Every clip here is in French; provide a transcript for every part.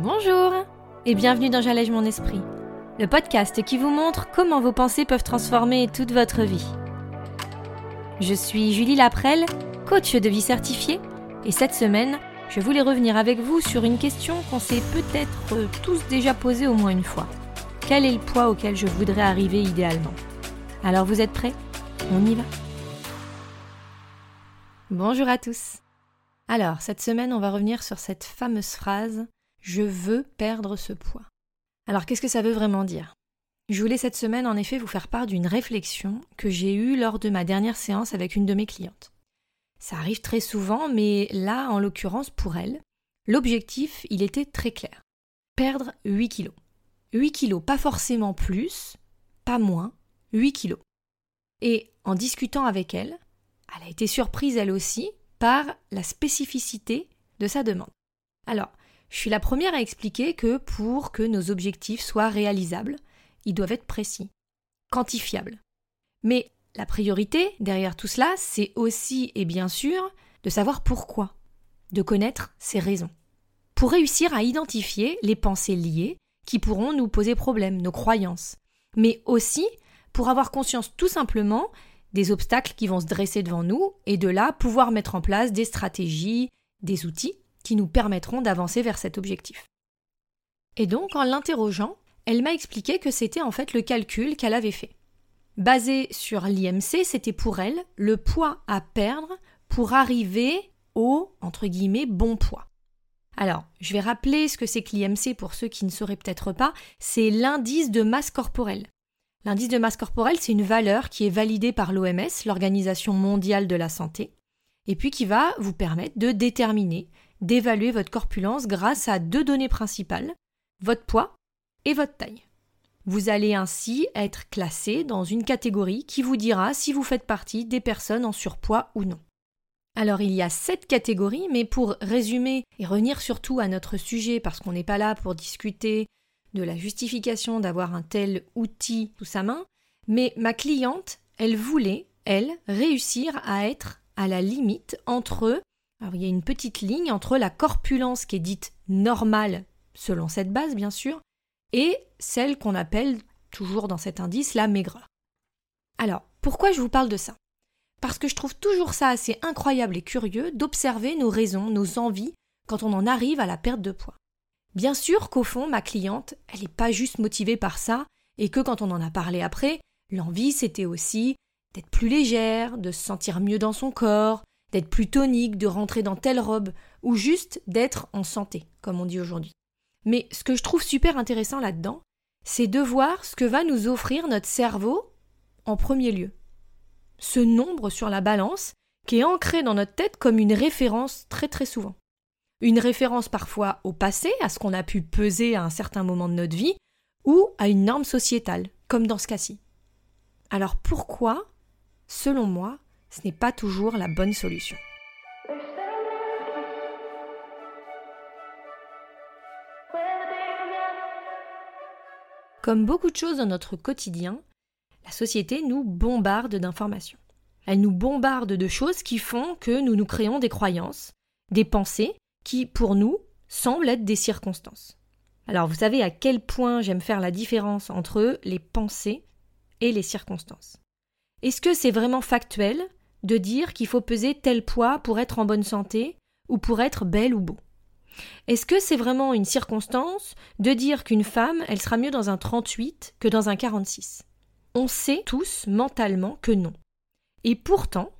Bonjour et bienvenue dans J'allège mon esprit, le podcast qui vous montre comment vos pensées peuvent transformer toute votre vie. Je suis Julie Laprelle, coach de vie certifiée, et cette semaine, je voulais revenir avec vous sur une question qu'on s'est peut-être tous déjà posée au moins une fois. Quel est le poids auquel je voudrais arriver idéalement? Alors vous êtes prêts? On y va? Bonjour à tous. Alors, cette semaine, on va revenir sur cette fameuse phrase je veux perdre ce poids. Alors qu'est-ce que ça veut vraiment dire? Je voulais cette semaine en effet vous faire part d'une réflexion que j'ai eue lors de ma dernière séance avec une de mes clientes. Ça arrive très souvent, mais là, en l'occurrence, pour elle, l'objectif, il était très clair. Perdre 8 kilos. 8 kilos, pas forcément plus, pas moins, 8 kilos. Et en discutant avec elle, elle a été surprise elle aussi par la spécificité de sa demande. Alors, je suis la première à expliquer que pour que nos objectifs soient réalisables, ils doivent être précis, quantifiables. Mais la priorité derrière tout cela, c'est aussi et bien sûr de savoir pourquoi, de connaître ses raisons, pour réussir à identifier les pensées liées qui pourront nous poser problème, nos croyances, mais aussi pour avoir conscience tout simplement des obstacles qui vont se dresser devant nous et de là pouvoir mettre en place des stratégies, des outils qui nous permettront d'avancer vers cet objectif. Et donc, en l'interrogeant, elle m'a expliqué que c'était en fait le calcul qu'elle avait fait. Basé sur l'IMC, c'était pour elle le poids à perdre pour arriver au entre guillemets bon poids. Alors, je vais rappeler ce que c'est que l'IMC pour ceux qui ne sauraient peut-être pas, c'est l'indice de masse corporelle. L'indice de masse corporelle, c'est une valeur qui est validée par l'OMS, l'Organisation mondiale de la santé, et puis qui va vous permettre de déterminer d'évaluer votre corpulence grâce à deux données principales, votre poids et votre taille. Vous allez ainsi être classé dans une catégorie qui vous dira si vous faites partie des personnes en surpoids ou non. Alors il y a sept catégories, mais pour résumer et revenir surtout à notre sujet, parce qu'on n'est pas là pour discuter de la justification d'avoir un tel outil sous sa main, mais ma cliente, elle voulait, elle, réussir à être à la limite entre alors, il y a une petite ligne entre la corpulence qui est dite normale, selon cette base bien sûr, et celle qu'on appelle, toujours dans cet indice, la maigreur. Alors, pourquoi je vous parle de ça? Parce que je trouve toujours ça assez incroyable et curieux d'observer nos raisons, nos envies, quand on en arrive à la perte de poids. Bien sûr qu'au fond, ma cliente, elle n'est pas juste motivée par ça, et que quand on en a parlé après, l'envie c'était aussi d'être plus légère, de se sentir mieux dans son corps, d'être plus tonique, de rentrer dans telle robe, ou juste d'être en santé, comme on dit aujourd'hui. Mais ce que je trouve super intéressant là-dedans, c'est de voir ce que va nous offrir notre cerveau en premier lieu. Ce nombre sur la balance qui est ancré dans notre tête comme une référence très très souvent. Une référence parfois au passé, à ce qu'on a pu peser à un certain moment de notre vie, ou à une norme sociétale, comme dans ce cas-ci. Alors pourquoi, selon moi, ce n'est pas toujours la bonne solution. Comme beaucoup de choses dans notre quotidien, la société nous bombarde d'informations. Elle nous bombarde de choses qui font que nous nous créons des croyances, des pensées qui, pour nous, semblent être des circonstances. Alors vous savez à quel point j'aime faire la différence entre les pensées et les circonstances. Est-ce que c'est vraiment factuel de dire qu'il faut peser tel poids pour être en bonne santé ou pour être belle ou beau. Est-ce que c'est vraiment une circonstance de dire qu'une femme, elle sera mieux dans un 38 que dans un 46 On sait tous mentalement que non. Et pourtant,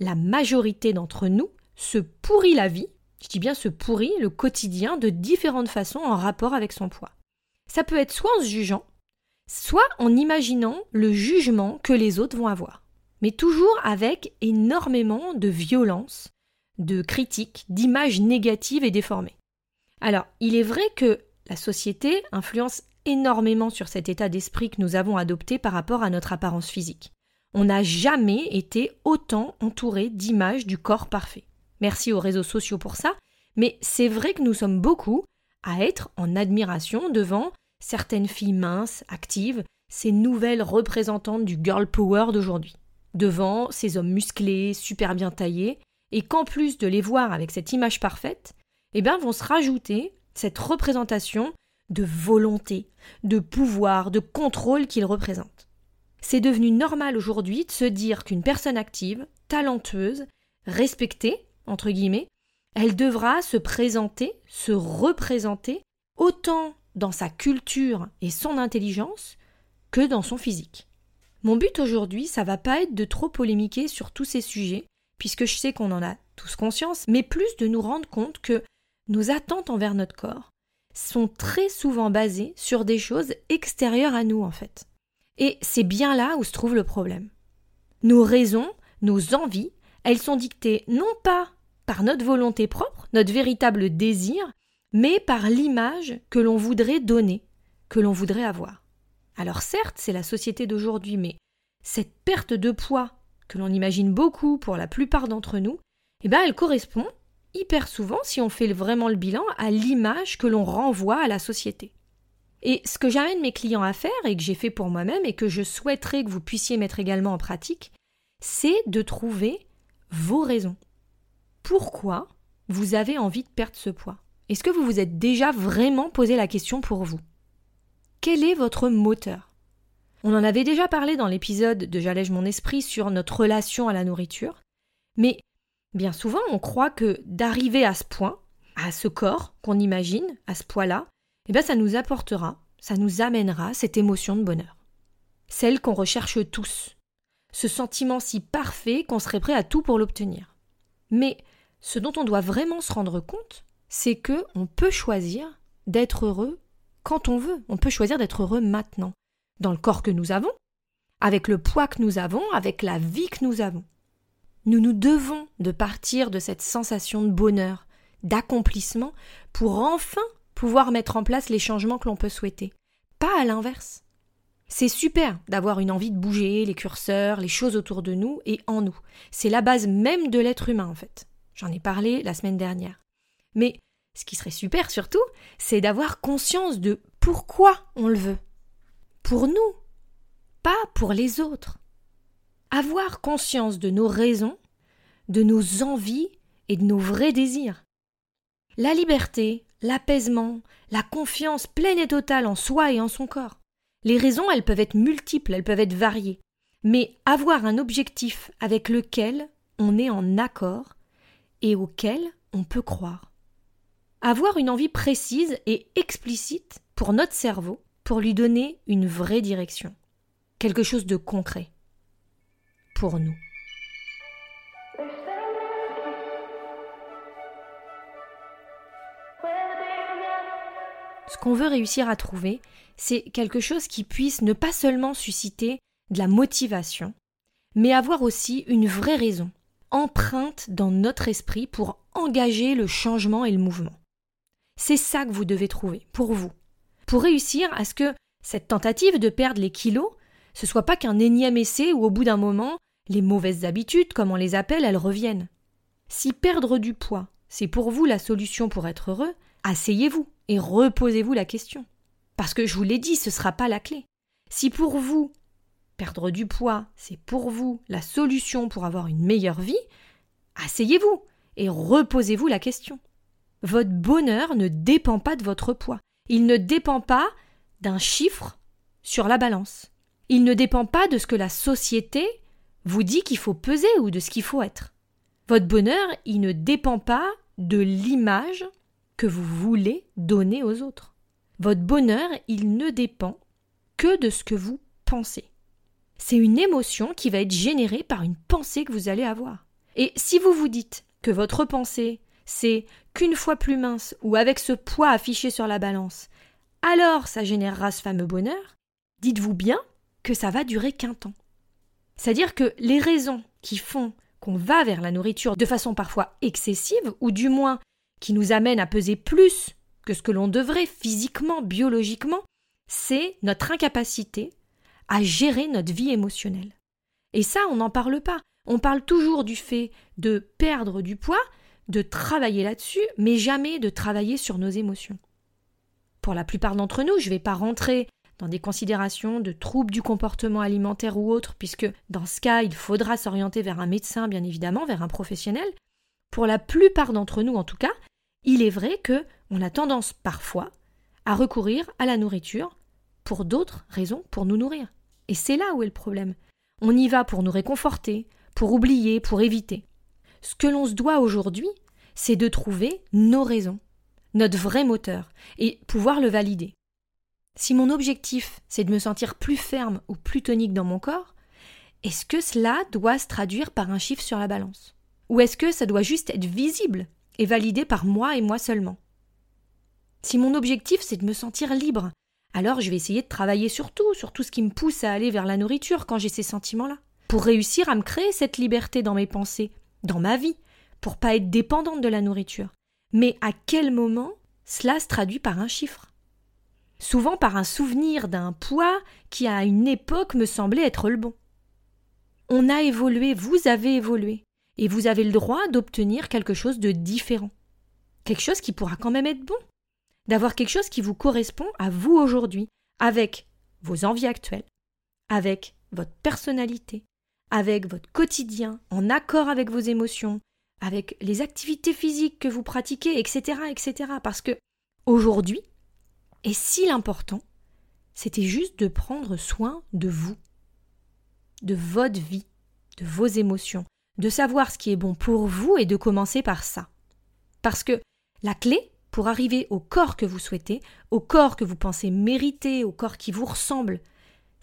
la majorité d'entre nous se pourrit la vie, je dis bien se pourrit le quotidien de différentes façons en rapport avec son poids. Ça peut être soit en se jugeant, soit en imaginant le jugement que les autres vont avoir mais toujours avec énormément de violence, de critiques, d'images négatives et déformées. Alors, il est vrai que la société influence énormément sur cet état d'esprit que nous avons adopté par rapport à notre apparence physique. On n'a jamais été autant entouré d'images du corps parfait. Merci aux réseaux sociaux pour ça, mais c'est vrai que nous sommes beaucoup à être en admiration devant certaines filles minces, actives, ces nouvelles représentantes du girl power d'aujourd'hui devant ces hommes musclés, super bien taillés, et qu'en plus de les voir avec cette image parfaite, eh bien vont se rajouter cette représentation de volonté, de pouvoir, de contrôle qu'il représente. C'est devenu normal aujourd'hui de se dire qu'une personne active, talentueuse, respectée, entre guillemets, elle devra se présenter, se représenter, autant dans sa culture et son intelligence que dans son physique. Mon but aujourd'hui, ça va pas être de trop polémiquer sur tous ces sujets, puisque je sais qu'on en a tous conscience, mais plus de nous rendre compte que nos attentes envers notre corps sont très souvent basées sur des choses extérieures à nous en fait. Et c'est bien là où se trouve le problème. Nos raisons, nos envies, elles sont dictées non pas par notre volonté propre, notre véritable désir, mais par l'image que l'on voudrait donner, que l'on voudrait avoir. Alors certes, c'est la société d'aujourd'hui, mais cette perte de poids que l'on imagine beaucoup pour la plupart d'entre nous, eh ben elle correspond hyper souvent, si on fait vraiment le bilan, à l'image que l'on renvoie à la société. Et ce que j'amène mes clients à faire, et que j'ai fait pour moi-même, et que je souhaiterais que vous puissiez mettre également en pratique, c'est de trouver vos raisons. Pourquoi vous avez envie de perdre ce poids? Est-ce que vous vous êtes déjà vraiment posé la question pour vous? Quel est votre moteur? On en avait déjà parlé dans l'épisode de J'allège mon esprit sur notre relation à la nourriture, mais Bien souvent, on croit que d'arriver à ce point, à ce corps qu'on imagine, à ce poids-là, eh bien, ça nous apportera, ça nous amènera cette émotion de bonheur. Celle qu'on recherche tous. Ce sentiment si parfait qu'on serait prêt à tout pour l'obtenir. Mais ce dont on doit vraiment se rendre compte, c'est que on peut choisir d'être heureux quand on veut. On peut choisir d'être heureux maintenant, dans le corps que nous avons, avec le poids que nous avons, avec la vie que nous avons. Nous nous devons de partir de cette sensation de bonheur, d'accomplissement, pour enfin pouvoir mettre en place les changements que l'on peut souhaiter. Pas à l'inverse. C'est super d'avoir une envie de bouger les curseurs, les choses autour de nous et en nous. C'est la base même de l'être humain en fait. J'en ai parlé la semaine dernière. Mais ce qui serait super surtout, c'est d'avoir conscience de pourquoi on le veut. Pour nous, pas pour les autres avoir conscience de nos raisons, de nos envies et de nos vrais désirs. La liberté, l'apaisement, la confiance pleine et totale en soi et en son corps. Les raisons, elles peuvent être multiples, elles peuvent être variées, mais avoir un objectif avec lequel on est en accord et auquel on peut croire. Avoir une envie précise et explicite pour notre cerveau pour lui donner une vraie direction, quelque chose de concret pour nous. Ce qu'on veut réussir à trouver, c'est quelque chose qui puisse ne pas seulement susciter de la motivation, mais avoir aussi une vraie raison, empreinte dans notre esprit pour engager le changement et le mouvement. C'est ça que vous devez trouver, pour vous, pour réussir à ce que cette tentative de perdre les kilos, ce soit pas qu'un énième essai où au bout d'un moment, les mauvaises habitudes, comme on les appelle, elles reviennent. Si perdre du poids, c'est pour vous la solution pour être heureux, asseyez-vous et reposez-vous la question. Parce que je vous l'ai dit, ce ne sera pas la clé. Si pour vous, perdre du poids, c'est pour vous la solution pour avoir une meilleure vie, asseyez-vous et reposez-vous la question. Votre bonheur ne dépend pas de votre poids. Il ne dépend pas d'un chiffre sur la balance. Il ne dépend pas de ce que la société vous dit qu'il faut peser ou de ce qu'il faut être. Votre bonheur, il ne dépend pas de l'image que vous voulez donner aux autres. Votre bonheur, il ne dépend que de ce que vous pensez. C'est une émotion qui va être générée par une pensée que vous allez avoir. Et si vous vous dites que votre pensée, c'est qu'une fois plus mince ou avec ce poids affiché sur la balance, alors ça générera ce fameux bonheur, dites-vous bien que ça va durer qu'un temps. C'est-à-dire que les raisons qui font qu'on va vers la nourriture de façon parfois excessive, ou du moins qui nous amènent à peser plus que ce que l'on devrait physiquement, biologiquement, c'est notre incapacité à gérer notre vie émotionnelle. Et ça, on n'en parle pas. On parle toujours du fait de perdre du poids, de travailler là-dessus, mais jamais de travailler sur nos émotions. Pour la plupart d'entre nous, je ne vais pas rentrer dans des considérations de troubles du comportement alimentaire ou autre, puisque dans ce cas, il faudra s'orienter vers un médecin, bien évidemment, vers un professionnel. Pour la plupart d'entre nous, en tout cas, Il est vrai que on a tendance parfois à recourir à la nourriture pour d'autres raisons pour nous nourrir. Et c'est là où est le problème. On y va pour nous réconforter, pour oublier, pour éviter. Ce que l'on se doit aujourd'hui, c'est de trouver nos raisons, notre vrai moteur, et pouvoir le valider. Si mon objectif, c'est de me sentir plus ferme ou plus tonique dans mon corps, est-ce que cela doit se traduire par un chiffre sur la balance? Ou est-ce que ça doit juste être visible et validé par moi et moi seulement? Si mon objectif, c'est de me sentir libre, alors je vais essayer de travailler sur tout, sur tout ce qui me pousse à aller vers la nourriture quand j'ai ces sentiments-là, pour réussir à me créer cette liberté dans mes pensées, dans ma vie, pour pas être dépendante de la nourriture. Mais à quel moment cela se traduit par un chiffre? Souvent par un souvenir d'un poids qui à une époque me semblait être le bon. On a évolué, vous avez évolué, et vous avez le droit d'obtenir quelque chose de différent. Quelque chose qui pourra quand même être bon. D'avoir quelque chose qui vous correspond à vous aujourd'hui, avec vos envies actuelles, avec votre personnalité, avec votre quotidien, en accord avec vos émotions, avec les activités physiques que vous pratiquez, etc., etc. Parce que aujourd'hui, et si l'important, c'était juste de prendre soin de vous, de votre vie, de vos émotions, de savoir ce qui est bon pour vous et de commencer par ça. Parce que la clé pour arriver au corps que vous souhaitez, au corps que vous pensez mériter, au corps qui vous ressemble,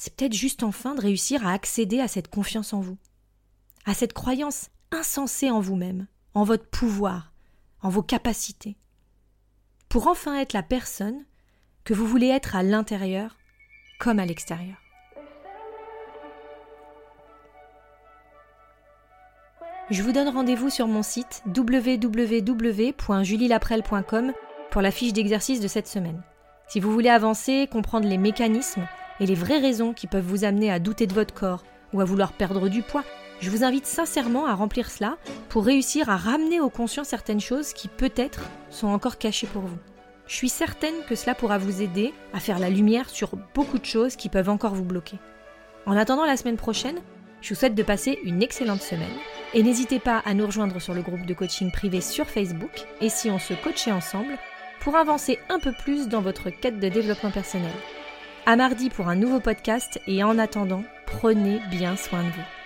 c'est peut-être juste enfin de réussir à accéder à cette confiance en vous, à cette croyance insensée en vous-même, en votre pouvoir, en vos capacités, pour enfin être la personne que vous voulez être à l'intérieur comme à l'extérieur. Je vous donne rendez-vous sur mon site www.julielaprel.com pour la fiche d'exercice de cette semaine. Si vous voulez avancer, comprendre les mécanismes et les vraies raisons qui peuvent vous amener à douter de votre corps ou à vouloir perdre du poids, je vous invite sincèrement à remplir cela pour réussir à ramener au conscient certaines choses qui peut-être sont encore cachées pour vous. Je suis certaine que cela pourra vous aider à faire la lumière sur beaucoup de choses qui peuvent encore vous bloquer. En attendant la semaine prochaine, je vous souhaite de passer une excellente semaine et n'hésitez pas à nous rejoindre sur le groupe de coaching privé sur Facebook et si on se coachait ensemble pour avancer un peu plus dans votre quête de développement personnel. À mardi pour un nouveau podcast et en attendant, prenez bien soin de vous.